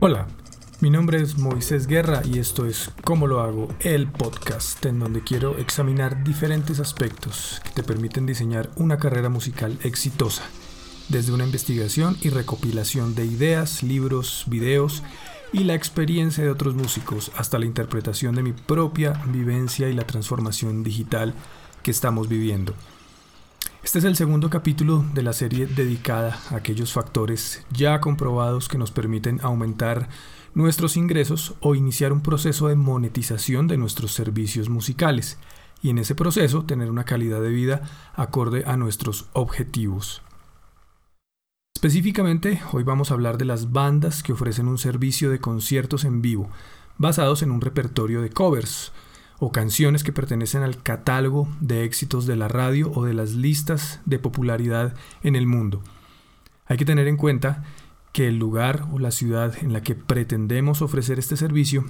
Hola, mi nombre es Moisés Guerra y esto es Cómo lo hago, el podcast en donde quiero examinar diferentes aspectos que te permiten diseñar una carrera musical exitosa, desde una investigación y recopilación de ideas, libros, videos y la experiencia de otros músicos hasta la interpretación de mi propia vivencia y la transformación digital que estamos viviendo. Este es el segundo capítulo de la serie dedicada a aquellos factores ya comprobados que nos permiten aumentar nuestros ingresos o iniciar un proceso de monetización de nuestros servicios musicales y en ese proceso tener una calidad de vida acorde a nuestros objetivos. Específicamente, hoy vamos a hablar de las bandas que ofrecen un servicio de conciertos en vivo, basados en un repertorio de covers, o canciones que pertenecen al catálogo de éxitos de la radio o de las listas de popularidad en el mundo. Hay que tener en cuenta que el lugar o la ciudad en la que pretendemos ofrecer este servicio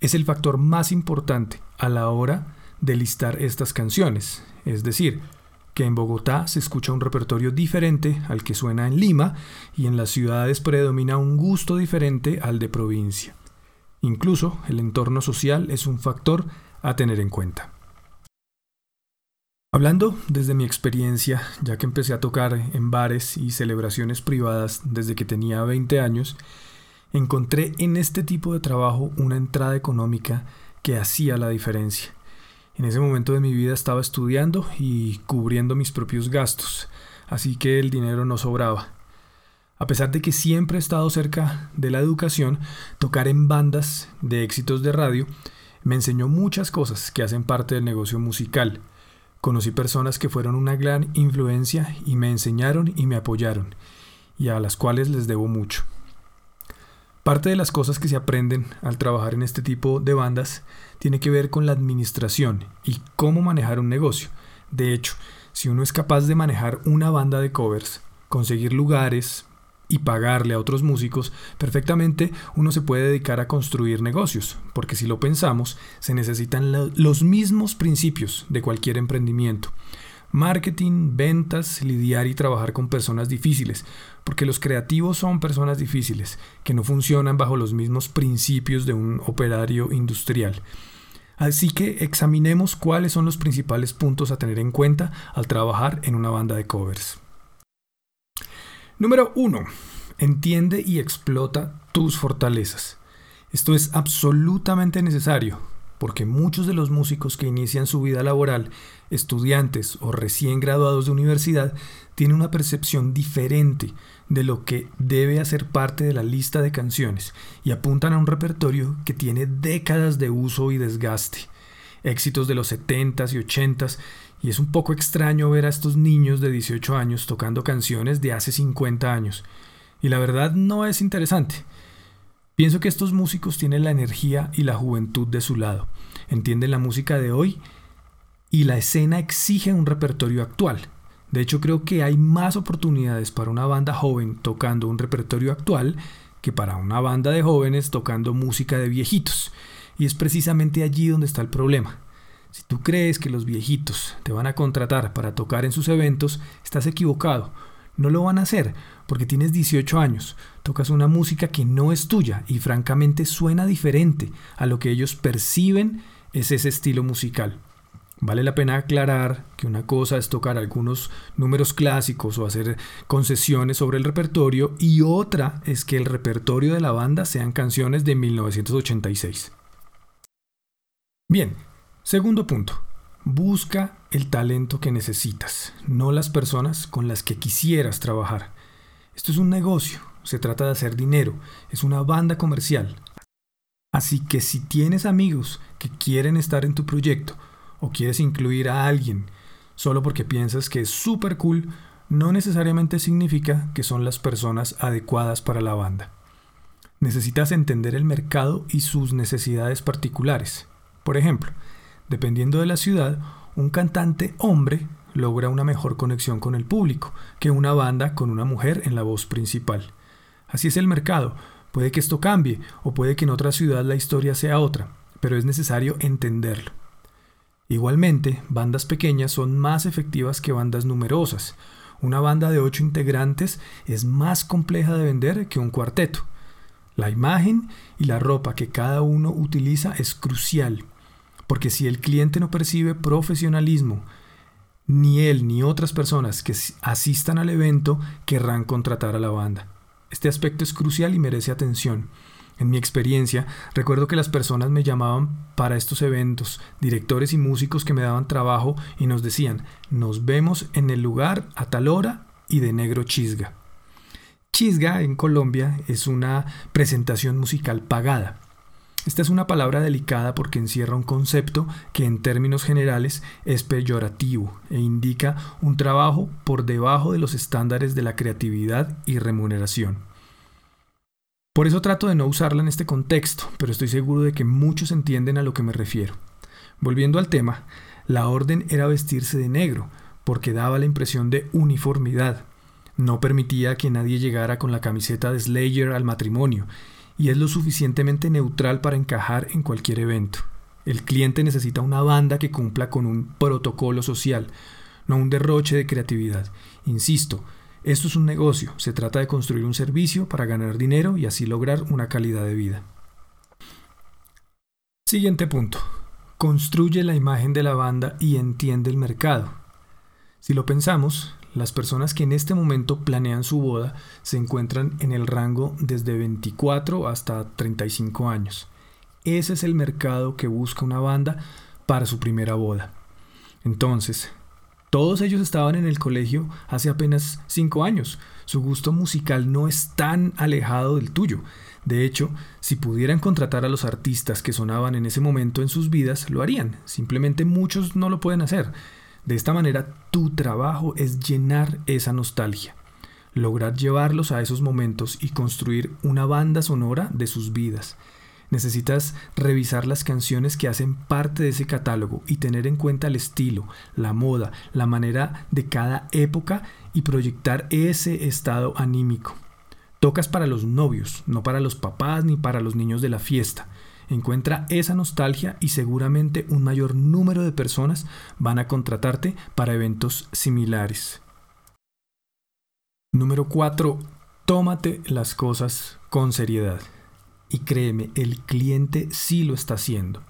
es el factor más importante a la hora de listar estas canciones. Es decir, que en Bogotá se escucha un repertorio diferente al que suena en Lima y en las ciudades predomina un gusto diferente al de provincia. Incluso el entorno social es un factor a tener en cuenta. Hablando desde mi experiencia, ya que empecé a tocar en bares y celebraciones privadas desde que tenía 20 años, encontré en este tipo de trabajo una entrada económica que hacía la diferencia. En ese momento de mi vida estaba estudiando y cubriendo mis propios gastos, así que el dinero no sobraba. A pesar de que siempre he estado cerca de la educación, tocar en bandas de éxitos de radio me enseñó muchas cosas que hacen parte del negocio musical. Conocí personas que fueron una gran influencia y me enseñaron y me apoyaron, y a las cuales les debo mucho. Parte de las cosas que se aprenden al trabajar en este tipo de bandas tiene que ver con la administración y cómo manejar un negocio. De hecho, si uno es capaz de manejar una banda de covers, conseguir lugares, y pagarle a otros músicos, perfectamente uno se puede dedicar a construir negocios, porque si lo pensamos, se necesitan los mismos principios de cualquier emprendimiento. Marketing, ventas, lidiar y trabajar con personas difíciles, porque los creativos son personas difíciles, que no funcionan bajo los mismos principios de un operario industrial. Así que examinemos cuáles son los principales puntos a tener en cuenta al trabajar en una banda de covers. Número 1. Entiende y explota tus fortalezas. Esto es absolutamente necesario, porque muchos de los músicos que inician su vida laboral, estudiantes o recién graduados de universidad, tienen una percepción diferente de lo que debe hacer parte de la lista de canciones y apuntan a un repertorio que tiene décadas de uso y desgaste. Éxitos de los 70s y 80s y es un poco extraño ver a estos niños de 18 años tocando canciones de hace 50 años. Y la verdad no es interesante. Pienso que estos músicos tienen la energía y la juventud de su lado, entienden la música de hoy y la escena exige un repertorio actual. De hecho creo que hay más oportunidades para una banda joven tocando un repertorio actual que para una banda de jóvenes tocando música de viejitos. Y es precisamente allí donde está el problema. Si tú crees que los viejitos te van a contratar para tocar en sus eventos, estás equivocado. No lo van a hacer porque tienes 18 años, tocas una música que no es tuya y francamente suena diferente a lo que ellos perciben es ese estilo musical. Vale la pena aclarar que una cosa es tocar algunos números clásicos o hacer concesiones sobre el repertorio y otra es que el repertorio de la banda sean canciones de 1986. Bien, Segundo punto. Busca el talento que necesitas, no las personas con las que quisieras trabajar. Esto es un negocio, se trata de hacer dinero, es una banda comercial. Así que si tienes amigos que quieren estar en tu proyecto o quieres incluir a alguien solo porque piensas que es súper cool, no necesariamente significa que son las personas adecuadas para la banda. Necesitas entender el mercado y sus necesidades particulares. Por ejemplo, Dependiendo de la ciudad, un cantante hombre logra una mejor conexión con el público que una banda con una mujer en la voz principal. Así es el mercado. Puede que esto cambie o puede que en otra ciudad la historia sea otra, pero es necesario entenderlo. Igualmente, bandas pequeñas son más efectivas que bandas numerosas. Una banda de ocho integrantes es más compleja de vender que un cuarteto. La imagen y la ropa que cada uno utiliza es crucial, porque si el cliente no percibe profesionalismo, ni él ni otras personas que asistan al evento querrán contratar a la banda. Este aspecto es crucial y merece atención. En mi experiencia, recuerdo que las personas me llamaban para estos eventos, directores y músicos que me daban trabajo y nos decían, nos vemos en el lugar a tal hora y de negro chisga. Chisga en Colombia es una presentación musical pagada. Esta es una palabra delicada porque encierra un concepto que en términos generales es peyorativo e indica un trabajo por debajo de los estándares de la creatividad y remuneración. Por eso trato de no usarla en este contexto, pero estoy seguro de que muchos entienden a lo que me refiero. Volviendo al tema, la orden era vestirse de negro, porque daba la impresión de uniformidad. No permitía que nadie llegara con la camiseta de Slayer al matrimonio, y es lo suficientemente neutral para encajar en cualquier evento. El cliente necesita una banda que cumpla con un protocolo social, no un derroche de creatividad. Insisto, esto es un negocio, se trata de construir un servicio para ganar dinero y así lograr una calidad de vida. Siguiente punto. Construye la imagen de la banda y entiende el mercado. Si lo pensamos, las personas que en este momento planean su boda se encuentran en el rango desde 24 hasta 35 años. Ese es el mercado que busca una banda para su primera boda. Entonces, todos ellos estaban en el colegio hace apenas 5 años. Su gusto musical no es tan alejado del tuyo. De hecho, si pudieran contratar a los artistas que sonaban en ese momento en sus vidas, lo harían. Simplemente muchos no lo pueden hacer. De esta manera, tu trabajo es llenar esa nostalgia, lograr llevarlos a esos momentos y construir una banda sonora de sus vidas. Necesitas revisar las canciones que hacen parte de ese catálogo y tener en cuenta el estilo, la moda, la manera de cada época y proyectar ese estado anímico. Tocas para los novios, no para los papás ni para los niños de la fiesta. Encuentra esa nostalgia y seguramente un mayor número de personas van a contratarte para eventos similares. Número 4. Tómate las cosas con seriedad. Y créeme, el cliente sí lo está haciendo.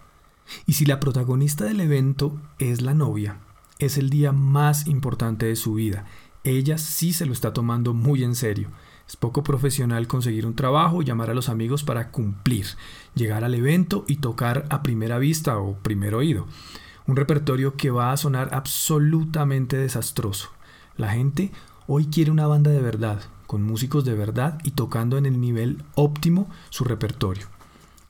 Y si la protagonista del evento es la novia, es el día más importante de su vida. Ella sí se lo está tomando muy en serio. Es poco profesional conseguir un trabajo, llamar a los amigos para cumplir, llegar al evento y tocar a primera vista o primer oído. Un repertorio que va a sonar absolutamente desastroso. La gente hoy quiere una banda de verdad, con músicos de verdad y tocando en el nivel óptimo su repertorio.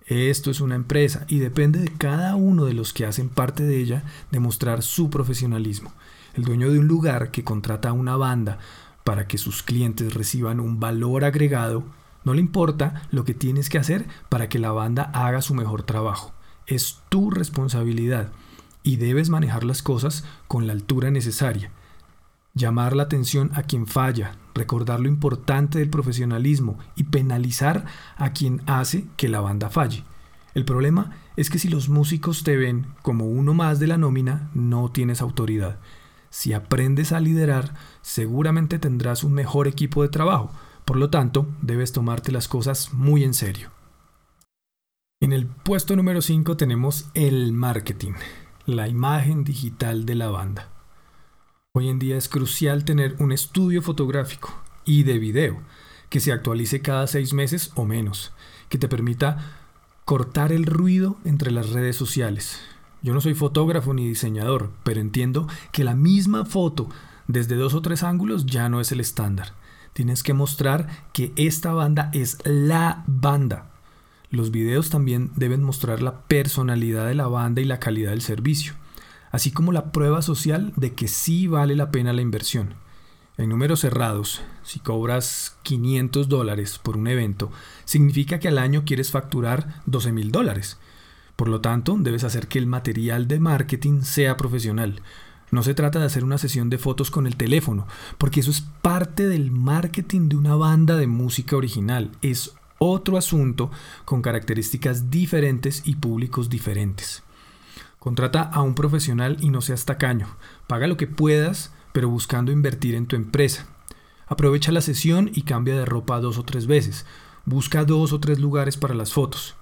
Esto es una empresa y depende de cada uno de los que hacen parte de ella demostrar su profesionalismo. El dueño de un lugar que contrata a una banda para que sus clientes reciban un valor agregado, no le importa lo que tienes que hacer para que la banda haga su mejor trabajo. Es tu responsabilidad y debes manejar las cosas con la altura necesaria. Llamar la atención a quien falla, recordar lo importante del profesionalismo y penalizar a quien hace que la banda falle. El problema es que si los músicos te ven como uno más de la nómina, no tienes autoridad. Si aprendes a liderar, seguramente tendrás un mejor equipo de trabajo. Por lo tanto, debes tomarte las cosas muy en serio. En el puesto número 5 tenemos el marketing, la imagen digital de la banda. Hoy en día es crucial tener un estudio fotográfico y de video que se actualice cada seis meses o menos, que te permita cortar el ruido entre las redes sociales, yo no soy fotógrafo ni diseñador, pero entiendo que la misma foto desde dos o tres ángulos ya no es el estándar. Tienes que mostrar que esta banda es la banda. Los videos también deben mostrar la personalidad de la banda y la calidad del servicio, así como la prueba social de que sí vale la pena la inversión. En números cerrados, si cobras 500 dólares por un evento, significa que al año quieres facturar 12 mil dólares. Por lo tanto, debes hacer que el material de marketing sea profesional. No se trata de hacer una sesión de fotos con el teléfono, porque eso es parte del marketing de una banda de música original. Es otro asunto con características diferentes y públicos diferentes. Contrata a un profesional y no seas tacaño. Paga lo que puedas, pero buscando invertir en tu empresa. Aprovecha la sesión y cambia de ropa dos o tres veces. busca dos o tres lugares para las fotos.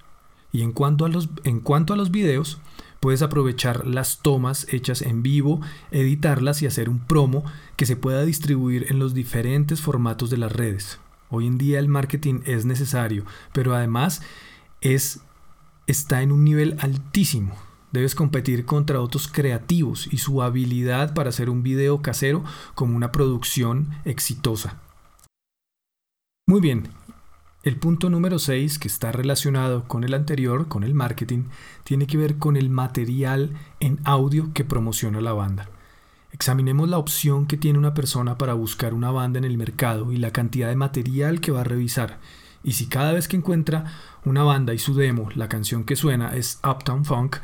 Y en cuanto a los, en cuanto a los videos, puedes aprovechar las tomas hechas en vivo, editarlas y hacer un promo que se pueda distribuir en los diferentes formatos de las redes. Hoy en día el marketing es necesario, pero además es, está en un nivel altísimo. Debes competir contra otros creativos y su habilidad para hacer un video casero como una producción exitosa. Muy bien, el punto número 6, que está relacionado con el anterior, con el marketing, tiene que ver con el material en audio que promociona la banda. Examinemos la opción que tiene una persona para buscar una banda en el mercado y la cantidad de material que va a revisar. Y si cada vez que encuentra una banda y su demo, la canción que suena es Uptown Funk,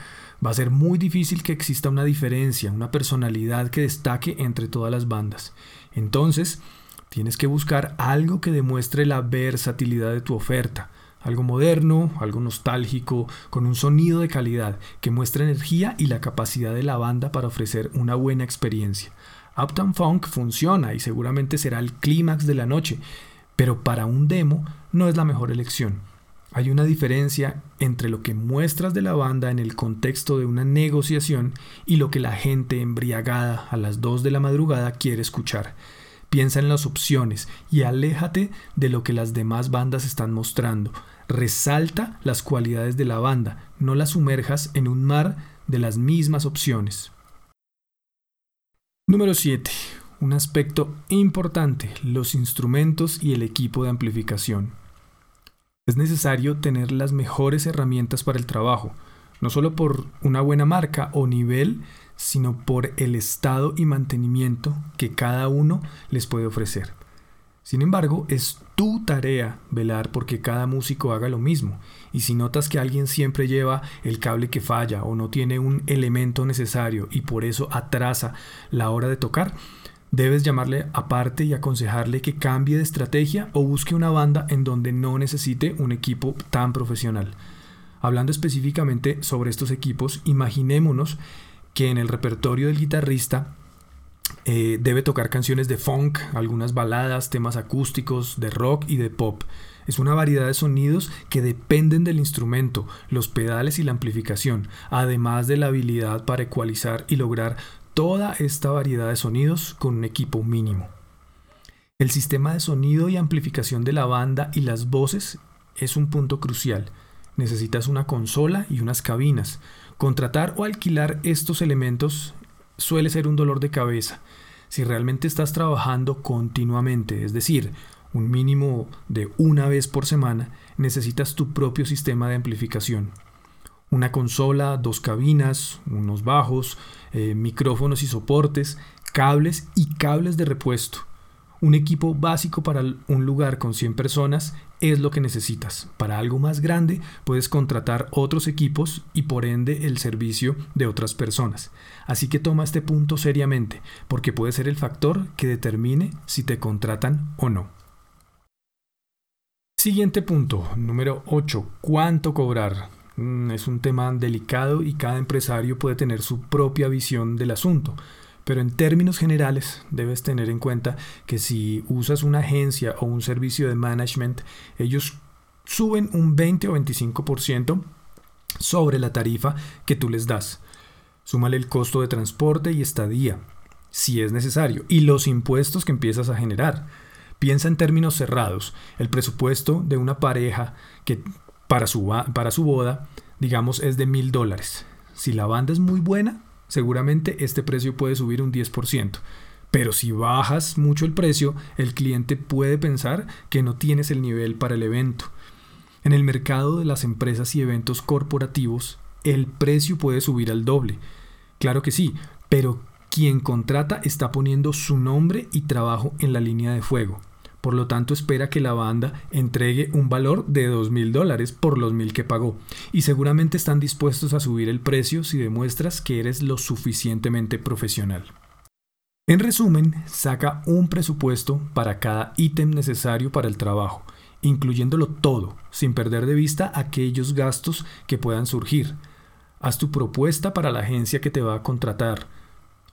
va a ser muy difícil que exista una diferencia, una personalidad que destaque entre todas las bandas. Entonces, Tienes que buscar algo que demuestre la versatilidad de tu oferta, algo moderno, algo nostálgico, con un sonido de calidad, que muestre energía y la capacidad de la banda para ofrecer una buena experiencia. Uptown Funk funciona y seguramente será el clímax de la noche, pero para un demo no es la mejor elección. Hay una diferencia entre lo que muestras de la banda en el contexto de una negociación y lo que la gente embriagada a las 2 de la madrugada quiere escuchar. Piensa en las opciones y aléjate de lo que las demás bandas están mostrando. Resalta las cualidades de la banda, no las sumerjas en un mar de las mismas opciones. Número 7. Un aspecto importante, los instrumentos y el equipo de amplificación. Es necesario tener las mejores herramientas para el trabajo, no solo por una buena marca o nivel, sino por el estado y mantenimiento que cada uno les puede ofrecer. Sin embargo, es tu tarea velar porque cada músico haga lo mismo, y si notas que alguien siempre lleva el cable que falla o no tiene un elemento necesario y por eso atrasa la hora de tocar, debes llamarle aparte y aconsejarle que cambie de estrategia o busque una banda en donde no necesite un equipo tan profesional. Hablando específicamente sobre estos equipos, imaginémonos que en el repertorio del guitarrista eh, debe tocar canciones de funk, algunas baladas, temas acústicos, de rock y de pop. Es una variedad de sonidos que dependen del instrumento, los pedales y la amplificación, además de la habilidad para ecualizar y lograr toda esta variedad de sonidos con un equipo mínimo. El sistema de sonido y amplificación de la banda y las voces es un punto crucial. Necesitas una consola y unas cabinas, Contratar o alquilar estos elementos suele ser un dolor de cabeza. Si realmente estás trabajando continuamente, es decir, un mínimo de una vez por semana, necesitas tu propio sistema de amplificación. Una consola, dos cabinas, unos bajos, eh, micrófonos y soportes, cables y cables de repuesto. Un equipo básico para un lugar con 100 personas es lo que necesitas. Para algo más grande puedes contratar otros equipos y por ende el servicio de otras personas. Así que toma este punto seriamente, porque puede ser el factor que determine si te contratan o no. Siguiente punto, número 8. ¿Cuánto cobrar? Mm, es un tema delicado y cada empresario puede tener su propia visión del asunto. Pero en términos generales debes tener en cuenta que si usas una agencia o un servicio de management, ellos suben un 20 o 25% sobre la tarifa que tú les das. Súmale el costo de transporte y estadía, si es necesario, y los impuestos que empiezas a generar. Piensa en términos cerrados. El presupuesto de una pareja que para su, para su boda, digamos, es de mil dólares. Si la banda es muy buena, seguramente este precio puede subir un 10%. Pero si bajas mucho el precio, el cliente puede pensar que no tienes el nivel para el evento. En el mercado de las empresas y eventos corporativos, el precio puede subir al doble. Claro que sí, pero quien contrata está poniendo su nombre y trabajo en la línea de fuego. Por lo tanto, espera que la banda entregue un valor de dos mil dólares por los mil que pagó. Y seguramente están dispuestos a subir el precio si demuestras que eres lo suficientemente profesional. En resumen, saca un presupuesto para cada ítem necesario para el trabajo, incluyéndolo todo, sin perder de vista aquellos gastos que puedan surgir. Haz tu propuesta para la agencia que te va a contratar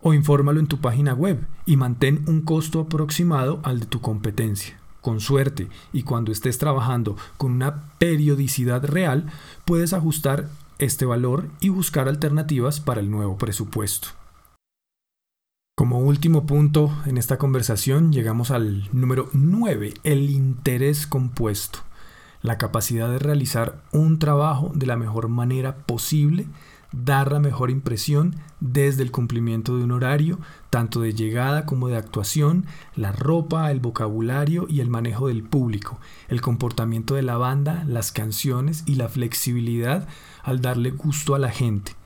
o infórmalo en tu página web y mantén un costo aproximado al de tu competencia. con suerte y cuando estés trabajando con una periodicidad real, puedes ajustar este valor y buscar alternativas para el nuevo presupuesto. Como último punto en esta conversación llegamos al número 9, el interés compuesto, la capacidad de realizar un trabajo de la mejor manera posible dar la mejor impresión desde el cumplimiento de un horario, tanto de llegada como de actuación, la ropa, el vocabulario y el manejo del público, el comportamiento de la banda, las canciones y la flexibilidad al darle gusto a la gente.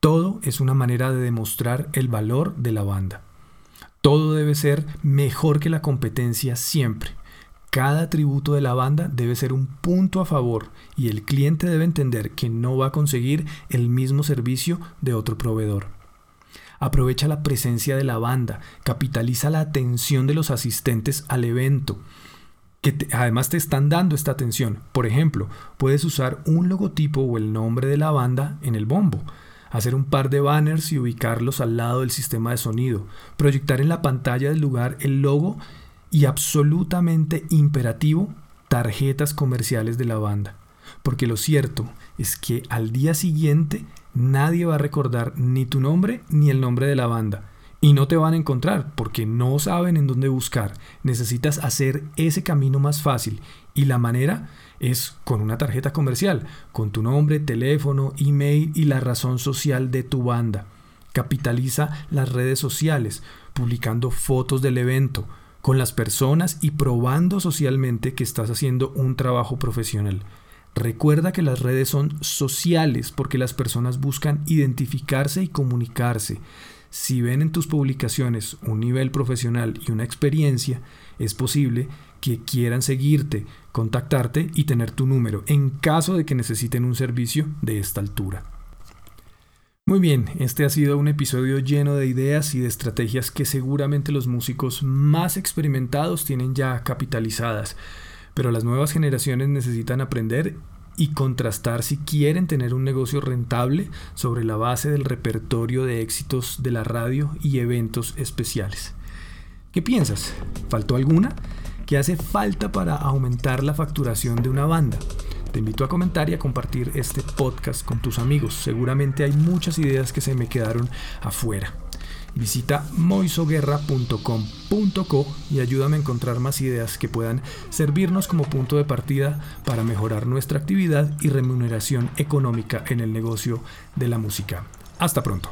Todo es una manera de demostrar el valor de la banda. Todo debe ser mejor que la competencia siempre. Cada atributo de la banda debe ser un punto a favor y el cliente debe entender que no va a conseguir el mismo servicio de otro proveedor. Aprovecha la presencia de la banda, capitaliza la atención de los asistentes al evento, que además te están dando esta atención. Por ejemplo, puedes usar un logotipo o el nombre de la banda en el bombo, hacer un par de banners y ubicarlos al lado del sistema de sonido, proyectar en la pantalla del lugar el logo y absolutamente imperativo tarjetas comerciales de la banda. Porque lo cierto es que al día siguiente nadie va a recordar ni tu nombre ni el nombre de la banda. Y no te van a encontrar porque no saben en dónde buscar. Necesitas hacer ese camino más fácil. Y la manera es con una tarjeta comercial, con tu nombre, teléfono, email y la razón social de tu banda. Capitaliza las redes sociales, publicando fotos del evento, con las personas y probando socialmente que estás haciendo un trabajo profesional. Recuerda que las redes son sociales porque las personas buscan identificarse y comunicarse. Si ven en tus publicaciones un nivel profesional y una experiencia, es posible que quieran seguirte, contactarte y tener tu número en caso de que necesiten un servicio de esta altura. Muy bien, este ha sido un episodio lleno de ideas y de estrategias que seguramente los músicos más experimentados tienen ya capitalizadas, pero las nuevas generaciones necesitan aprender y contrastar si quieren tener un negocio rentable sobre la base del repertorio de éxitos de la radio y eventos especiales. ¿Qué piensas? ¿Faltó alguna? ¿Qué hace falta para aumentar la facturación de una banda? Te invito a comentar y a compartir este podcast con tus amigos. Seguramente hay muchas ideas que se me quedaron afuera. Visita moisoguerra.com.co y ayúdame a encontrar más ideas que puedan servirnos como punto de partida para mejorar nuestra actividad y remuneración económica en el negocio de la música. Hasta pronto.